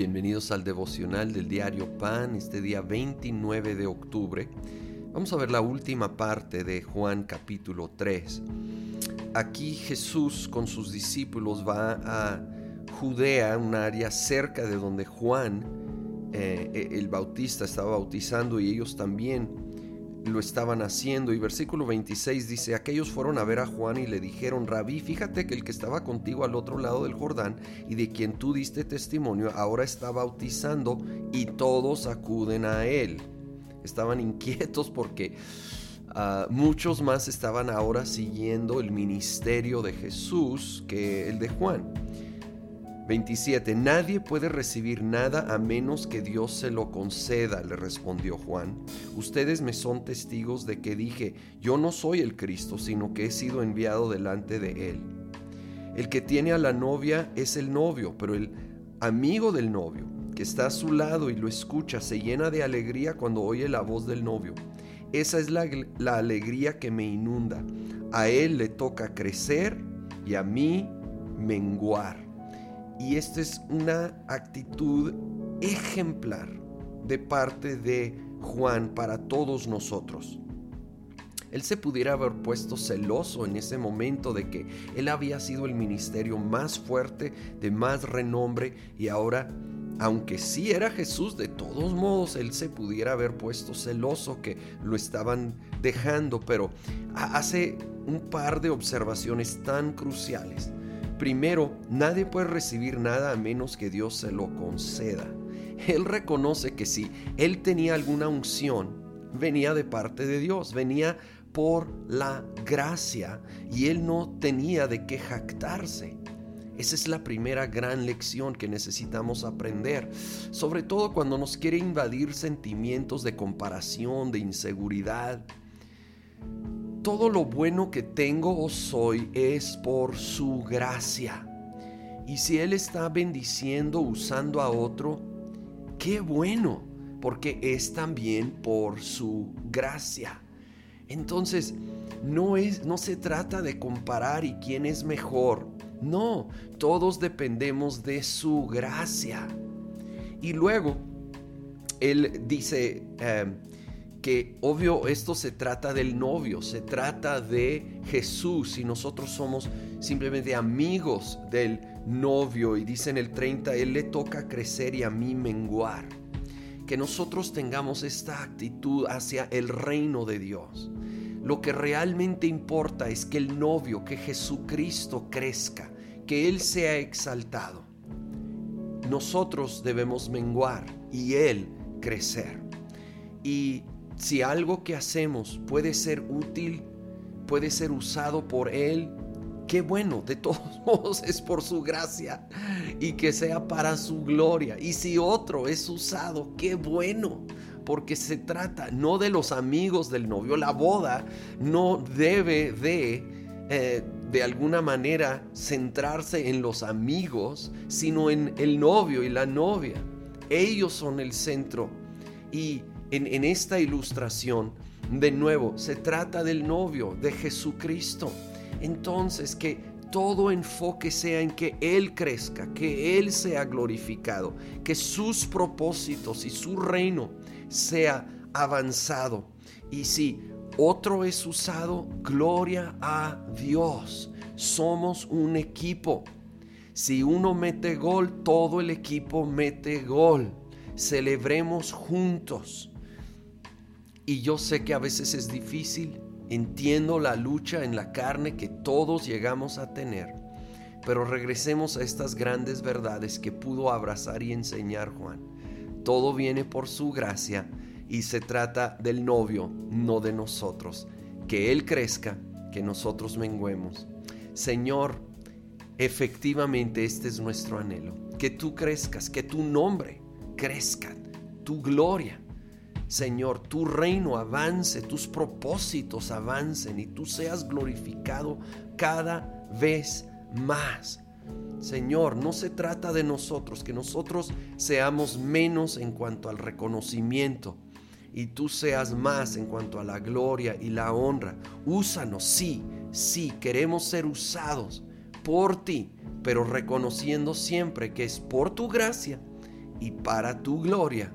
Bienvenidos al devocional del diario Pan, este día 29 de octubre. Vamos a ver la última parte de Juan capítulo 3. Aquí Jesús con sus discípulos va a Judea, un área cerca de donde Juan eh, el Bautista estaba bautizando y ellos también lo estaban haciendo. Y versículo 26 dice, aquellos fueron a ver a Juan y le dijeron, rabí, fíjate que el que estaba contigo al otro lado del Jordán y de quien tú diste testimonio, ahora está bautizando y todos acuden a él. Estaban inquietos porque ah, muchos más estaban ahora siguiendo el ministerio de Jesús que el de Juan. 27. Nadie puede recibir nada a menos que Dios se lo conceda, le respondió Juan. Ustedes me son testigos de que dije, yo no soy el Cristo, sino que he sido enviado delante de Él. El que tiene a la novia es el novio, pero el amigo del novio, que está a su lado y lo escucha, se llena de alegría cuando oye la voz del novio. Esa es la, la alegría que me inunda. A Él le toca crecer y a mí menguar. Y esta es una actitud ejemplar de parte de Juan para todos nosotros. Él se pudiera haber puesto celoso en ese momento de que él había sido el ministerio más fuerte, de más renombre, y ahora, aunque sí era Jesús, de todos modos él se pudiera haber puesto celoso que lo estaban dejando, pero hace un par de observaciones tan cruciales Primero, nadie puede recibir nada a menos que Dios se lo conceda. Él reconoce que si él tenía alguna unción, venía de parte de Dios, venía por la gracia y él no tenía de qué jactarse. Esa es la primera gran lección que necesitamos aprender, sobre todo cuando nos quiere invadir sentimientos de comparación, de inseguridad, todo lo bueno que tengo o soy es por su gracia. Y si Él está bendiciendo usando a otro, qué bueno, porque es también por su gracia. Entonces, no es no se trata de comparar y quién es mejor. No, todos dependemos de su gracia. Y luego él dice eh, que obvio esto se trata del novio, se trata de Jesús y nosotros somos simplemente amigos del novio y dice en el 30, Él le toca crecer y a mí menguar. Que nosotros tengamos esta actitud hacia el reino de Dios. Lo que realmente importa es que el novio, que Jesucristo crezca, que Él sea exaltado. Nosotros debemos menguar y Él crecer. Y si algo que hacemos puede ser útil, puede ser usado por Él, qué bueno, de todos modos es por su gracia y que sea para su gloria. Y si otro es usado, qué bueno, porque se trata no de los amigos del novio, la boda no debe de... Eh, de alguna manera centrarse en los amigos, sino en el novio y la novia. Ellos son el centro. Y en, esta ilustración, de nuevo, se trata del novio, de Jesucristo. Entonces, que todo enfoque sea en que Él crezca, que Él sea glorificado, que sus propósitos y su reino sea avanzado. Y si otro es usado, gloria a Dios. Somos un equipo. Si uno mete gol, todo el equipo mete gol. Celebremos juntos. Y yo sé que a veces es difícil, entiendo la lucha en la carne que todos llegamos a tener, pero regresemos a estas grandes verdades que pudo abrazar y enseñar Juan. Todo viene por su gracia y se trata del novio, no de nosotros. Que Él crezca, que nosotros menguemos. Señor, efectivamente este es nuestro anhelo. Que tú crezcas, que tu nombre crezca, tu gloria Señor, tu reino avance, tus propósitos avancen y tú seas glorificado cada vez más. Señor, no se trata de nosotros, que nosotros seamos menos en cuanto al reconocimiento y tú seas más en cuanto a la gloria y la honra. Úsanos, sí, sí, queremos ser usados por ti, pero reconociendo siempre que es por tu gracia y para tu gloria,